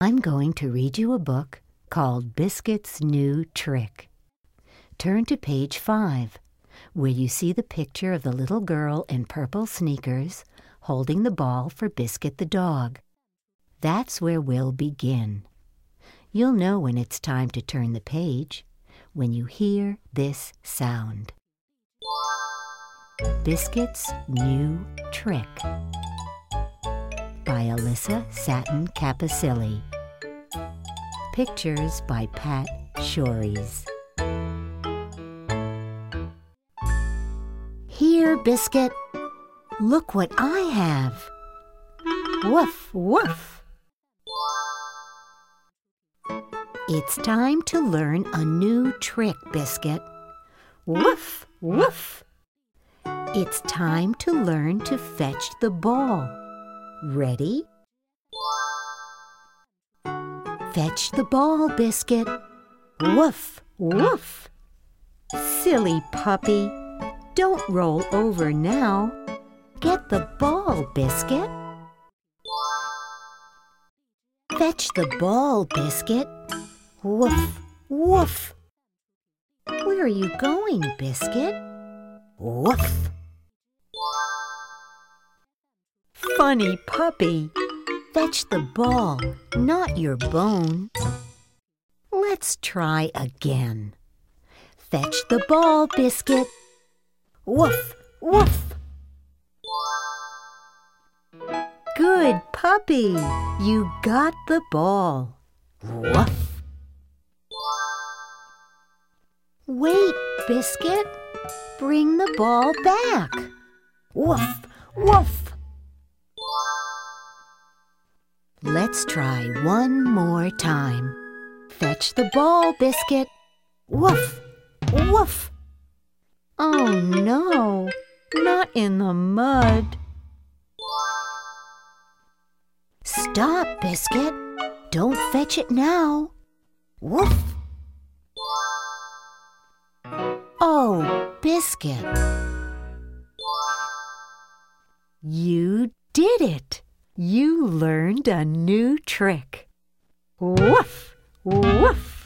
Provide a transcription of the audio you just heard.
I'm going to read you a book called Biscuit's New Trick. Turn to page 5, where you see the picture of the little girl in purple sneakers holding the ball for Biscuit the dog. That's where we'll begin. You'll know when it's time to turn the page when you hear this sound. Biscuit's New Trick by Alyssa Satin Capucilli. Pictures by Pat Schories. Here, Biscuit. Look what I have. Woof, woof. It's time to learn a new trick, Biscuit. Woof, woof. It's time to learn to fetch the ball. Ready? Fetch the ball, Biscuit. Woof, woof. Silly puppy, don't roll over now. Get the ball, Biscuit. Fetch the ball, Biscuit. Woof, woof. Where are you going, Biscuit? Woof. Funny puppy. Fetch the ball, not your bone. Let's try again. Fetch the ball, Biscuit. Woof, woof. Good puppy. You got the ball. Woof. Wait, Biscuit. Bring the ball back. Woof, woof. Let's try one more time. Fetch the ball, Biscuit. Woof, woof. Oh no, not in the mud. Stop, Biscuit. Don't fetch it now. Woof. Oh, Biscuit. You did it. You learned a new trick. Woof, woof.